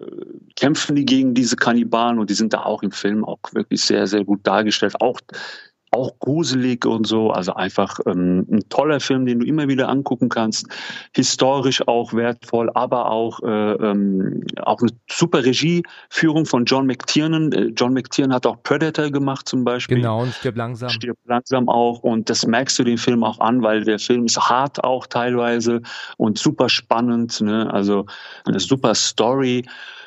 Speaker 2: kämpfen die gegen diese Kannibalen und die sind da auch im Film auch wirklich sehr, sehr gut dargestellt. Auch auch gruselig und so. Also einfach ähm, ein toller Film, den du immer wieder angucken kannst. Historisch auch wertvoll, aber auch, äh, ähm, auch eine super Regieführung von John McTiernan. Äh, John McTiernan hat auch Predator gemacht zum Beispiel.
Speaker 1: Genau, und stirbt langsam.
Speaker 2: Stirbt langsam auch. Und das merkst du den Film auch an, weil der Film ist hart auch teilweise und super spannend. Ne? Also eine super Story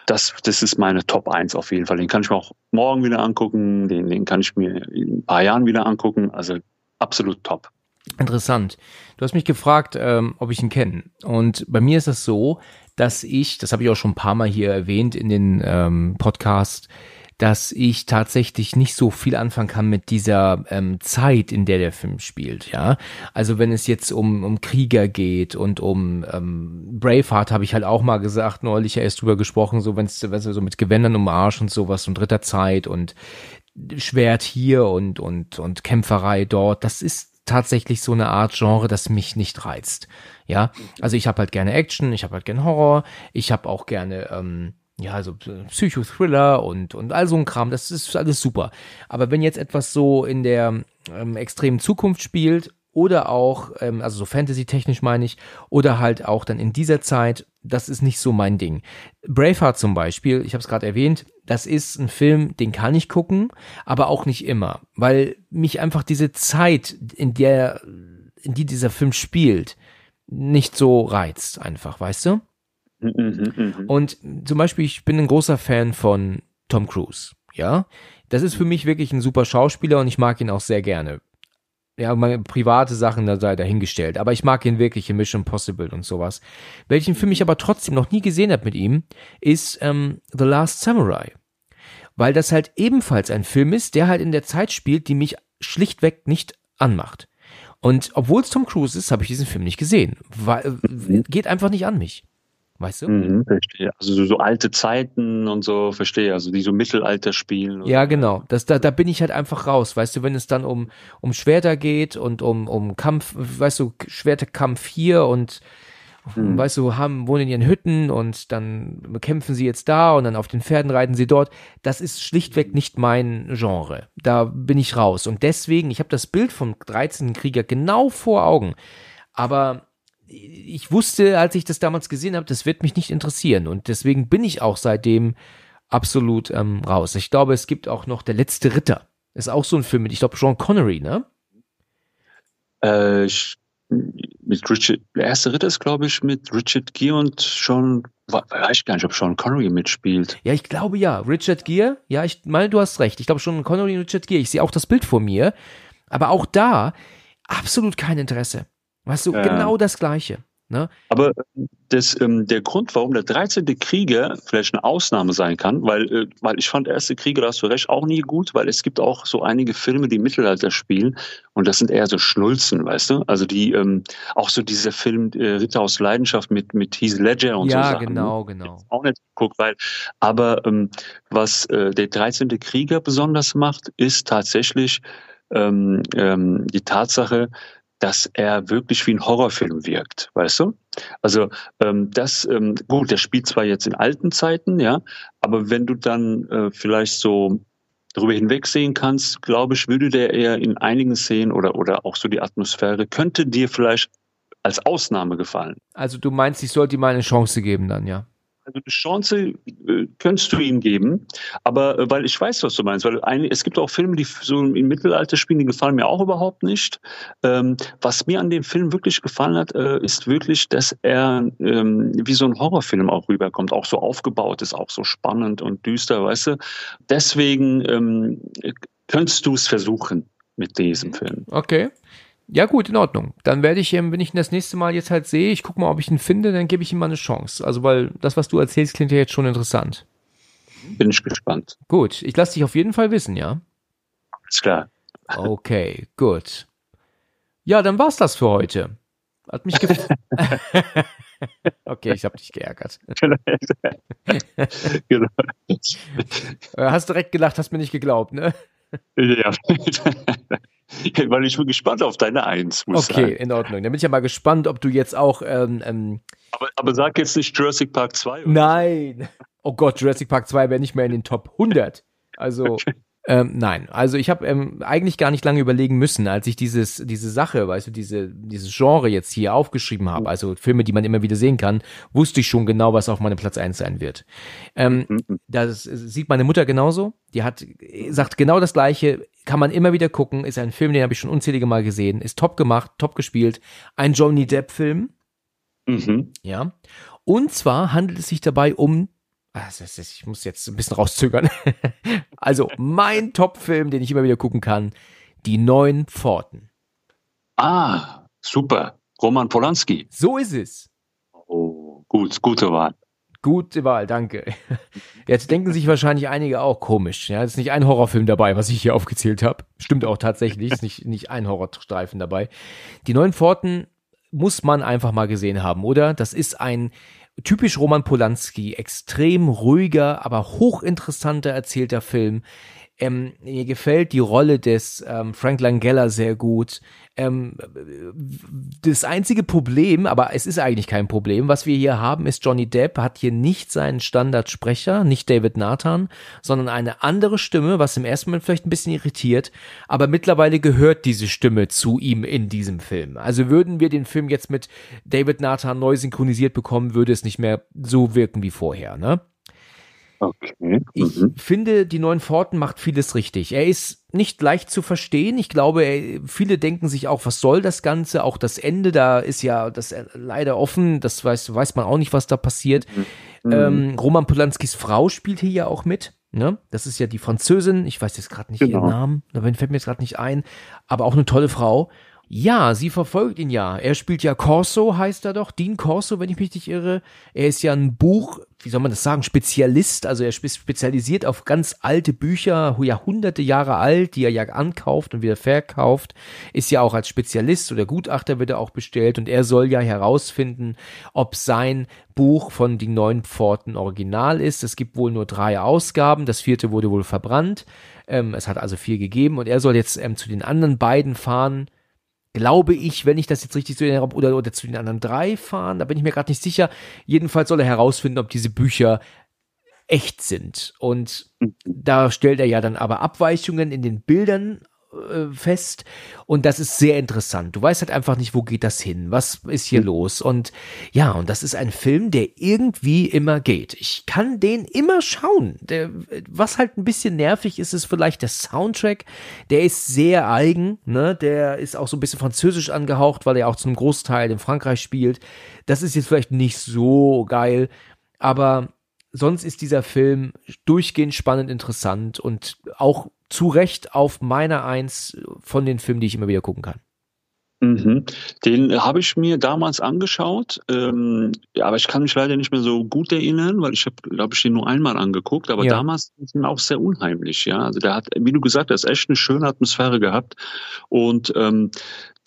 Speaker 2: das, das ist meine Top 1 auf jeden Fall. Den kann ich mir auch morgen wieder angucken, den, den kann ich mir in ein paar Jahren wieder angucken. Also absolut top.
Speaker 1: Interessant. Du hast mich gefragt, ähm, ob ich ihn kenne. Und bei mir ist das so, dass ich, das habe ich auch schon ein paar Mal hier erwähnt in den ähm, Podcast, dass ich tatsächlich nicht so viel anfangen kann mit dieser ähm, Zeit, in der der Film spielt. Ja, also wenn es jetzt um um Krieger geht und um ähm, Braveheart habe ich halt auch mal gesagt neulich erst drüber gesprochen, so wenn es so mit Gewändern um Arsch und sowas und dritter Zeit und Schwert hier und und und Kämpferei dort. Das ist tatsächlich so eine Art Genre, das mich nicht reizt. Ja, also ich habe halt gerne Action, ich habe halt gerne Horror, ich habe auch gerne ähm, ja, also Psychothriller und, und all so ein Kram, das ist alles super. Aber wenn jetzt etwas so in der ähm, extremen Zukunft spielt oder auch, ähm, also so Fantasy-technisch meine ich, oder halt auch dann in dieser Zeit, das ist nicht so mein Ding. Braveheart zum Beispiel, ich habe es gerade erwähnt, das ist ein Film, den kann ich gucken, aber auch nicht immer, weil mich einfach diese Zeit, in der, in die dieser Film spielt, nicht so reizt, einfach, weißt du? Mhm, mhm. Und zum Beispiel, ich bin ein großer Fan von Tom Cruise. Ja, das ist für mich wirklich ein super Schauspieler und ich mag ihn auch sehr gerne. Ja, meine private Sachen da sei dahingestellt, aber ich mag ihn wirklich in Mission Possible und sowas. Welchen Film ich aber trotzdem noch nie gesehen habe mit ihm, ist ähm, The Last Samurai. Weil das halt ebenfalls ein Film ist, der halt in der Zeit spielt, die mich schlichtweg nicht anmacht. Und obwohl es Tom Cruise ist, habe ich diesen Film nicht gesehen. Weil, mhm. geht einfach nicht an mich. Weißt du?
Speaker 2: Mhm, verstehe. Also so, so, alte Zeiten und so, verstehe. Also die so Mittelalter spielen.
Speaker 1: Ja, genau. Das, da, da bin ich halt einfach raus. Weißt du, wenn es dann um, um Schwerter geht und um, um Kampf, weißt du, Schwerterkampf hier und mhm. weißt du, haben, wohnen in ihren Hütten und dann kämpfen sie jetzt da und dann auf den Pferden reiten sie dort. Das ist schlichtweg nicht mein Genre. Da bin ich raus. Und deswegen, ich habe das Bild vom 13. Krieger genau vor Augen. Aber ich wusste, als ich das damals gesehen habe, das wird mich nicht interessieren. Und deswegen bin ich auch seitdem absolut ähm, raus. Ich glaube, es gibt auch noch Der letzte Ritter. Ist auch so ein Film mit, ich glaube, Sean Connery, ne?
Speaker 2: Äh, mit Richard, der erste Ritter ist, glaube ich, mit Richard Gere und Sean, weiß ich gar nicht, ob Sean Connery mitspielt.
Speaker 1: Ja, ich glaube ja. Richard Gere, ja, ich meine, du hast recht. Ich glaube Sean Connery und Richard Gere. Ich sehe auch das Bild vor mir. Aber auch da absolut kein Interesse. Weißt du, äh, genau das Gleiche. Ne?
Speaker 2: Aber ähm, das, ähm, der Grund, warum der 13. Krieger vielleicht eine Ausnahme sein kann, weil, äh, weil ich fand Erste Krieger, da hast du recht, auch nie gut, weil es gibt auch so einige Filme, die Mittelalter spielen und das sind eher so Schnulzen, weißt du? Also die, ähm, auch so dieser Film äh, Ritter aus Leidenschaft mit, mit Heath Ledger und
Speaker 1: ja,
Speaker 2: so
Speaker 1: Sachen. Ja, genau, genau.
Speaker 2: Auch nicht geguckt, weil, aber ähm, was äh, der 13. Krieger besonders macht, ist tatsächlich ähm, ähm, die Tatsache, dass er wirklich wie ein Horrorfilm wirkt, weißt du? Also ähm, das, ähm, gut, der spielt zwar jetzt in alten Zeiten, ja, aber wenn du dann äh, vielleicht so darüber hinwegsehen kannst, glaube ich, würde der eher in einigen Szenen oder, oder auch so die Atmosphäre, könnte dir vielleicht als Ausnahme gefallen.
Speaker 1: Also du meinst, ich sollte ihm eine Chance geben dann, ja?
Speaker 2: Also die Chance äh, könntest du ihm geben, aber äh, weil ich weiß, was du meinst, weil ein, es gibt auch Filme, die so im Mittelalter spielen, die gefallen mir auch überhaupt nicht. Ähm, was mir an dem Film wirklich gefallen hat, äh, ist wirklich, dass er ähm, wie so ein Horrorfilm auch rüberkommt, auch so aufgebaut ist, auch so spannend und düster, weißt du. Deswegen ähm, könntest du es versuchen mit diesem Film.
Speaker 1: Okay. Ja, gut, in Ordnung. Dann werde ich, wenn ich ihn das nächste Mal jetzt halt sehe, ich gucke mal, ob ich ihn finde, dann gebe ich ihm mal eine Chance. Also, weil das, was du erzählst, klingt ja jetzt schon interessant.
Speaker 2: Bin ich gespannt.
Speaker 1: Gut, ich lasse dich auf jeden Fall wissen, ja?
Speaker 2: Ist klar.
Speaker 1: Okay, gut. Ja, dann war's das für heute. Hat mich gefreut. okay, ich habe dich geärgert. genau. Hast direkt gelacht, hast mir nicht geglaubt, ne? Ja.
Speaker 2: Weil ich bin gespannt auf deine Eins.
Speaker 1: Muss okay, sagen. in Ordnung. Dann bin ich ja mal gespannt, ob du jetzt auch. Ähm, ähm
Speaker 2: aber, aber sag jetzt nicht Jurassic Park 2.
Speaker 1: Oder? Nein. Oh Gott, Jurassic Park 2 wäre nicht mehr in den Top 100. Also. Okay. Ähm, nein, also ich habe ähm, eigentlich gar nicht lange überlegen müssen, als ich dieses diese Sache, weißt du, diese dieses Genre jetzt hier aufgeschrieben habe, also Filme, die man immer wieder sehen kann, wusste ich schon genau, was auf meinem Platz eins sein wird. Ähm, mhm. Das sieht meine Mutter genauso. Die hat sagt genau das gleiche. Kann man immer wieder gucken. Ist ein Film, den habe ich schon unzählige Mal gesehen. Ist top gemacht, top gespielt. Ein Johnny Depp Film. Mhm. Ja. Und zwar handelt es sich dabei um also ich muss jetzt ein bisschen rauszögern. also mein Top-Film, den ich immer wieder gucken kann, Die Neun Pforten.
Speaker 2: Ah, super. Roman Polanski.
Speaker 1: So ist es.
Speaker 2: Oh, gut, gute Wahl.
Speaker 1: Gute Wahl, danke. Jetzt denken sich wahrscheinlich einige auch komisch. Ja, ist nicht ein Horrorfilm dabei, was ich hier aufgezählt habe. Stimmt auch tatsächlich, ist nicht, nicht ein Horrorstreifen dabei. Die neuen Pforten muss man einfach mal gesehen haben, oder? Das ist ein typisch Roman Polanski, extrem ruhiger, aber hochinteressanter erzählter Film. Ähm, mir gefällt die Rolle des ähm, Frank Langella sehr gut. Ähm, das einzige Problem, aber es ist eigentlich kein Problem, was wir hier haben, ist Johnny Depp hat hier nicht seinen Standardsprecher, nicht David Nathan, sondern eine andere Stimme, was im ersten Moment vielleicht ein bisschen irritiert, aber mittlerweile gehört diese Stimme zu ihm in diesem Film. Also würden wir den Film jetzt mit David Nathan neu synchronisiert bekommen, würde es nicht mehr so wirken wie vorher, ne?
Speaker 2: Okay. Mhm.
Speaker 1: Ich finde, die neuen Pforten macht vieles richtig. Er ist nicht leicht zu verstehen. Ich glaube, viele denken sich auch, was soll das Ganze? Auch das Ende, da ist ja das leider offen. Das weiß, weiß man auch nicht, was da passiert. Mhm. Ähm, Roman Polanskis Frau spielt hier ja auch mit. Ne? Das ist ja die Französin. Ich weiß jetzt gerade nicht genau. ihren Namen. Da fällt mir jetzt gerade nicht ein. Aber auch eine tolle Frau. Ja, sie verfolgt ihn ja. Er spielt ja Corso, heißt er doch. Dean Corso, wenn ich mich nicht irre. Er ist ja ein Buch, wie soll man das sagen, Spezialist. Also er spezialisiert auf ganz alte Bücher, Jahrhunderte Jahre alt, die er ja ankauft und wieder verkauft. Ist ja auch als Spezialist oder Gutachter wird er auch bestellt und er soll ja herausfinden, ob sein Buch von Die Neuen Pforten original ist. Es gibt wohl nur drei Ausgaben. Das vierte wurde wohl verbrannt. Ähm, es hat also vier gegeben und er soll jetzt ähm, zu den anderen beiden fahren glaube ich, wenn ich das jetzt richtig so erinnere, oder, oder zu den anderen drei fahren, da bin ich mir gerade nicht sicher. Jedenfalls soll er herausfinden, ob diese Bücher echt sind. Und mhm. da stellt er ja dann aber Abweichungen in den Bildern äh, fest und das ist sehr interessant. Du weißt halt einfach nicht, wo geht das hin, was ist hier mhm. los und ja, und das ist ein Film, der irgendwie immer geht. Ich kann den immer schauen. Der, was halt ein bisschen nervig ist, ist vielleicht der Soundtrack. Der ist sehr eigen, ne? Der ist auch so ein bisschen französisch angehaucht, weil er auch zum Großteil in Frankreich spielt. Das ist jetzt vielleicht nicht so geil, aber sonst ist dieser Film durchgehend spannend interessant und auch zu Recht auf meiner Eins von den Filmen, die ich immer wieder gucken kann.
Speaker 2: Mhm. Den habe ich mir damals angeschaut, ähm, ja, aber ich kann mich leider nicht mehr so gut erinnern, weil ich habe, glaube ich, den nur einmal angeguckt. Aber
Speaker 1: Ja.
Speaker 2: damals war ihn auch sehr unheimlich, ja. Also der hat, wie du gesagt hast, echt eine schöne Atmosphäre gehabt. Und ähm,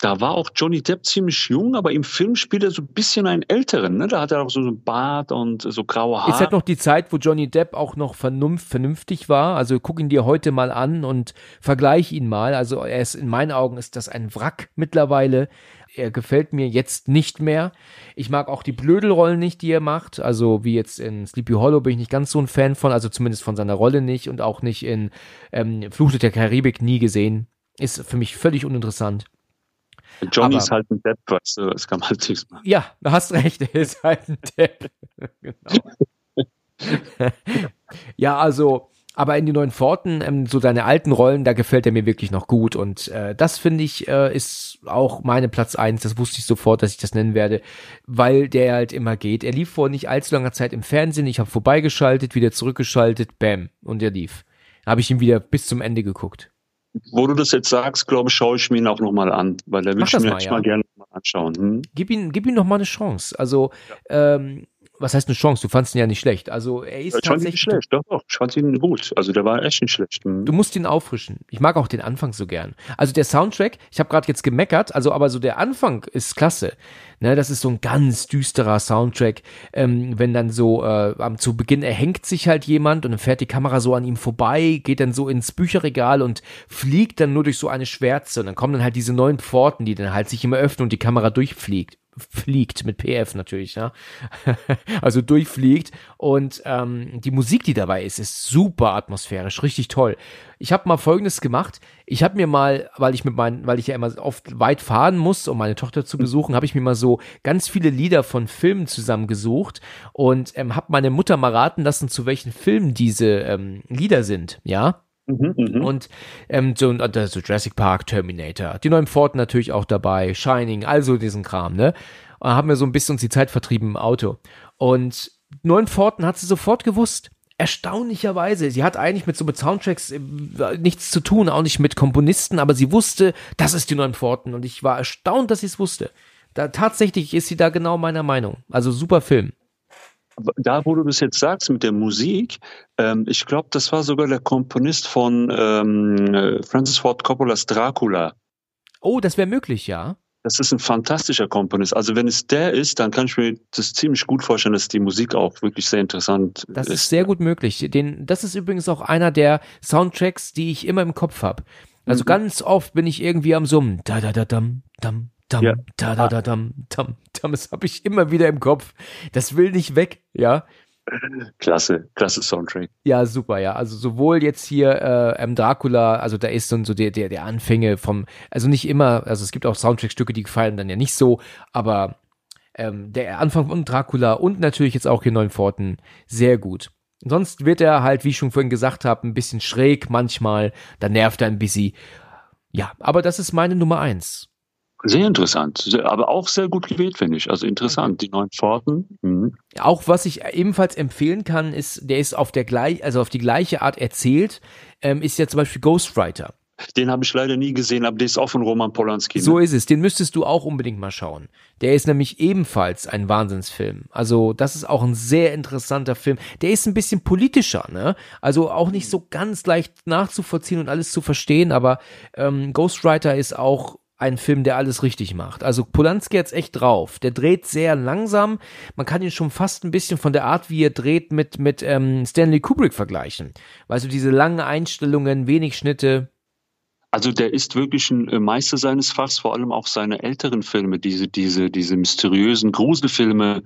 Speaker 2: da war auch Johnny Depp ziemlich jung, aber im Film spielt er so ein bisschen einen älteren. Ne? Da hat er auch so einen Bart und so graue Haare.
Speaker 1: Ist halt noch die Zeit, wo Johnny Depp auch noch vernunft, vernünftig war. Also guck ihn dir heute mal an und vergleich ihn mal. Also er ist in meinen Augen ist das ein Wrack mittlerweile. Er gefällt mir jetzt nicht mehr. Ich mag auch die Blödelrollen nicht, die er macht. Also wie jetzt in Sleepy Hollow bin ich nicht ganz so ein Fan von, also zumindest von seiner Rolle nicht und auch nicht in ähm, Fluch der Karibik nie gesehen. Ist für mich völlig uninteressant.
Speaker 2: Johnny ist halt ein Depp, weißt du, das kann man halt nichts machen.
Speaker 1: Ja, du hast recht, er ist halt ein Depp. genau. ja, also, aber in den neuen Pforten, ähm, so deine alten Rollen, da gefällt er mir wirklich noch gut. Und äh, das finde ich, äh, ist auch meine Platz eins. Das wusste ich sofort, dass ich das nennen werde, weil der halt immer geht. Er lief vor nicht allzu langer Zeit im Fernsehen. Ich habe vorbeigeschaltet, wieder zurückgeschaltet, bam, und er lief. Habe ich ihn wieder bis zum Ende geguckt.
Speaker 2: Wo du das jetzt sagst, glaube ich, schaue ich mir ihn auch nochmal an, weil da
Speaker 1: Mach
Speaker 2: ich mir
Speaker 1: mal, ja.
Speaker 2: mal gerne mal anschauen. Hm?
Speaker 1: Gib ihm, gib ihm noch mal eine Chance. Also, ähm, was heißt eine Chance? Du fandst ihn ja nicht schlecht. Also, er ist
Speaker 2: Ich fand ihn nicht schlecht, doch, doch. Ich fand ihn gut. Also der war echt nicht schlecht. Hm.
Speaker 1: Du musst ihn auffrischen. Ich mag auch den Anfang so gern. Also der Soundtrack, ich habe gerade jetzt gemeckert, also aber so der Anfang ist klasse. Ne, das ist so ein ganz düsterer Soundtrack. Ähm, wenn dann so äh, am zu Beginn erhängt sich halt jemand und dann fährt die Kamera so an ihm vorbei, geht dann so ins Bücherregal und fliegt dann nur durch so eine Schwärze und dann kommen dann halt diese neuen Pforten, die dann halt sich immer öffnen und die Kamera durchfliegt. Fliegt mit PF natürlich, ja. also durchfliegt und ähm, die Musik, die dabei ist, ist super atmosphärisch, richtig toll. Ich habe mal Folgendes gemacht. Ich habe mir mal, weil ich mit meinen, weil ich ja immer oft weit fahren muss, um meine Tochter zu besuchen, habe ich mir mal so ganz viele Lieder von Filmen zusammengesucht und ähm, habe meine Mutter mal raten lassen, zu welchen Filmen diese ähm, Lieder sind, ja.
Speaker 2: Mhm, mhm.
Speaker 1: Und ähm, so, und, äh, so Jurassic Park, Terminator, die neuen Pforten natürlich auch dabei, Shining, also diesen Kram, ne? Und haben wir so ein bisschen uns die Zeit vertrieben im Auto. Und neuen Pforten hat sie sofort gewusst. Erstaunlicherweise. Sie hat eigentlich mit so mit Soundtracks äh, nichts zu tun, auch nicht mit Komponisten, aber sie wusste, das ist die neuen Pforten. Und ich war erstaunt, dass sie es wusste. Da tatsächlich ist sie da genau meiner Meinung. Also super Film.
Speaker 2: Da, wo du das jetzt sagst mit der Musik, ähm, ich glaube, das war sogar der Komponist von ähm, äh, Francis Ford Coppolas Dracula.
Speaker 1: Oh, das wäre möglich, ja.
Speaker 2: Das ist ein fantastischer Komponist. Also wenn es der ist, dann kann ich mir das ziemlich gut vorstellen, dass die Musik auch wirklich sehr interessant
Speaker 1: Das
Speaker 2: ist.
Speaker 1: ist sehr gut möglich. Den, das ist übrigens auch einer der Soundtracks, die ich immer im Kopf habe. Also
Speaker 2: Mhm.
Speaker 1: ganz oft bin ich irgendwie am Summen. Da da da dam dam dam
Speaker 2: Ja.
Speaker 1: da da da dam dam dam. Das habe ich immer wieder im Kopf. Das will nicht weg, ja.
Speaker 2: Klasse, klasse Soundtrack.
Speaker 1: Ja, super, ja. Also sowohl jetzt hier äh, ähm, Dracula, also da ist dann so der, der, der Anfänge vom, also nicht immer, also es gibt auch Soundtrack-Stücke, die gefallen dann ja nicht so, aber ähm, der Anfang von Dracula und natürlich jetzt auch hier Neuen Pforten sehr gut. Sonst wird er halt, wie ich schon vorhin gesagt habe, ein bisschen schräg manchmal, da nervt er ein bisschen. Ja, aber das ist meine Nummer eins.
Speaker 2: Sehr interessant, aber auch sehr gut gewählt, finde ich. Also interessant, die neuen Pforten. Mhm.
Speaker 1: Auch was ich ebenfalls empfehlen kann, ist, der ist auf der gleich, also auf die gleiche Art erzählt, ähm, ist ja zum Beispiel Ghostwriter.
Speaker 2: Den habe ich leider nie gesehen, aber der ist auch von Roman Polanski. ne?
Speaker 1: So ist es. Den müsstest du auch unbedingt mal schauen. Der ist nämlich ebenfalls ein Wahnsinnsfilm. Also, das ist auch ein sehr interessanter Film. Der ist ein bisschen politischer, ne? Also auch nicht so ganz leicht nachzuvollziehen und alles zu verstehen, aber ähm, Ghostwriter ist auch ein Film, der alles richtig macht. Also Polanski hat's echt drauf. Der dreht sehr langsam. Man kann ihn schon fast ein bisschen von der Art, wie er dreht, mit, mit ähm, Stanley Kubrick vergleichen. Weißt du, diese langen Einstellungen, wenig Schnitte.
Speaker 2: Also der ist wirklich ein äh, Meister seines Fachs, vor allem auch seine älteren Filme, diese, diese, diese mysteriösen Gruselfilme,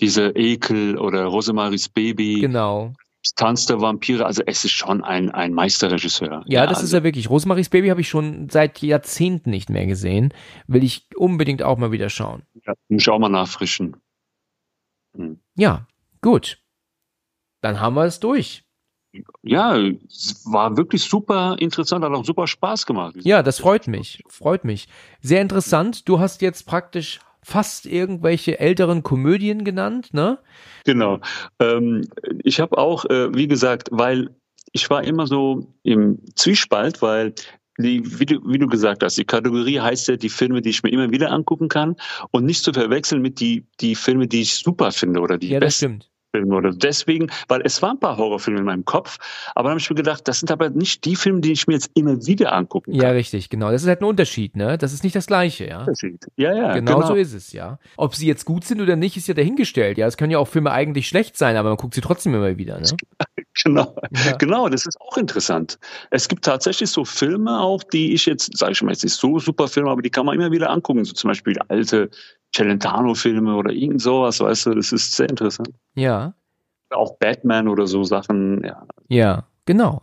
Speaker 2: diese Ekel oder Rosemaries Baby,
Speaker 1: Genau.
Speaker 2: Tanz der Vampire. Also es ist schon ein, ein Meisterregisseur.
Speaker 1: Ja, das
Speaker 2: also,
Speaker 1: ist er wirklich. Rosemaries Baby habe ich schon seit Jahrzehnten nicht mehr gesehen. Will ich unbedingt auch mal wieder schauen.
Speaker 2: ja, muss ich auch mal nachfrischen. Hm.
Speaker 1: Ja, gut. Dann haben wir es durch.
Speaker 2: Ja, es war wirklich super interessant, hat auch super Spaß gemacht.
Speaker 1: Ja, das freut mich. Freut mich. Sehr interessant. Du hast jetzt praktisch fast irgendwelche älteren Komödien genannt, ne?
Speaker 2: Genau. Ähm, ich habe auch, äh, wie gesagt, weil ich war immer so im Zwiespalt, weil die, wie, du, wie du gesagt hast, die Kategorie heißt ja die Filme, die ich mir immer wieder angucken kann und nicht zu verwechseln mit die, die Filme, die ich super finde oder die
Speaker 1: Ja, das
Speaker 2: besten.
Speaker 1: stimmt.
Speaker 2: Filme oder deswegen, weil es waren ein paar Horrorfilme in meinem Kopf, aber dann habe ich mir gedacht, das sind aber nicht die Filme, die ich mir jetzt immer wieder angucken
Speaker 1: Ja,
Speaker 2: kann.
Speaker 1: richtig, genau. Das ist halt ein Unterschied, ne? Das ist nicht das Gleiche, ja.
Speaker 2: Ja, ja,
Speaker 1: Genau, so ist es, ja. Ob sie jetzt gut sind oder nicht, ist ja dahingestellt. Ja, es können ja auch Filme eigentlich schlecht sein, aber man guckt sie trotzdem immer wieder, ne?
Speaker 2: Genau,
Speaker 1: Ja.
Speaker 2: genau, das ist auch interessant. Es gibt tatsächlich so Filme auch, die ich jetzt, sage ich mal, jetzt nicht so super Filme, aber die kann man immer wieder angucken. So zum Beispiel alte Celentano-Filme oder irgend sowas, weißt du, das ist sehr interessant.
Speaker 1: Ja,
Speaker 2: Auch Batman oder so Sachen, ja.
Speaker 1: ja, genau.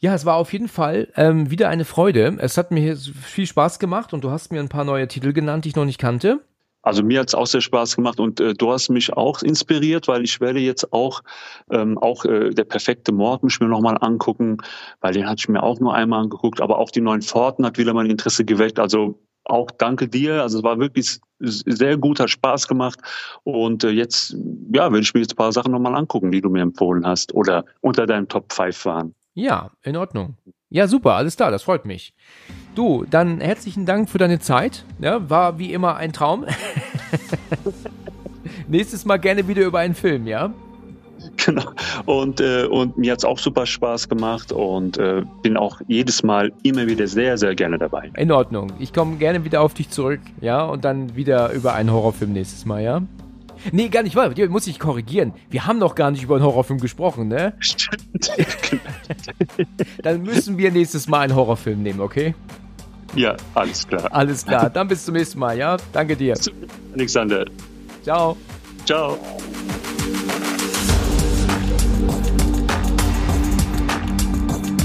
Speaker 1: Ja, es war auf jeden Fall ähm, wieder eine Freude. Es hat mir viel Spaß gemacht und du hast mir ein paar neue Titel genannt, die ich noch nicht kannte.
Speaker 2: Also mir hat's auch sehr Spaß gemacht und äh, du hast mich auch inspiriert, weil ich werde jetzt auch ähm, auch äh, der perfekte Mord mich mir nochmal angucken, weil den hatte ich mir auch nur einmal angeguckt, aber auch die neuen Pforten hat wieder mein Interesse geweckt. Also auch danke dir. Also es war wirklich sehr guter Spaß gemacht und äh, jetzt ja werde ich mir jetzt ein paar Sachen nochmal angucken, die du mir empfohlen hast oder unter deinen Top 5 waren.
Speaker 1: Ja, in Ordnung. Ja, super, alles klar, das freut mich. Du, dann herzlichen Dank für deine Zeit. Ja, war wie immer ein Traum. Nächstes Mal gerne wieder über einen Film, ja?
Speaker 2: Genau. Und, äh, und mir hat's auch super Spaß gemacht und äh, bin auch jedes Mal immer wieder sehr, sehr gerne dabei.
Speaker 1: In Ordnung. Ich komme gerne wieder auf dich zurück, ja? Und dann wieder über einen Horrorfilm nächstes Mal, ja? Nee, gar nicht, warte, muss ich korrigieren. Wir haben noch gar nicht über einen Horrorfilm gesprochen, ne?
Speaker 2: Stimmt.
Speaker 1: Dann müssen wir nächstes Mal einen Horrorfilm nehmen, okay?
Speaker 2: ja, alles klar.
Speaker 1: Alles klar, dann bis zum nächsten Mal, ja? Danke dir.
Speaker 2: Alexander,
Speaker 1: Ciao.
Speaker 2: ciao.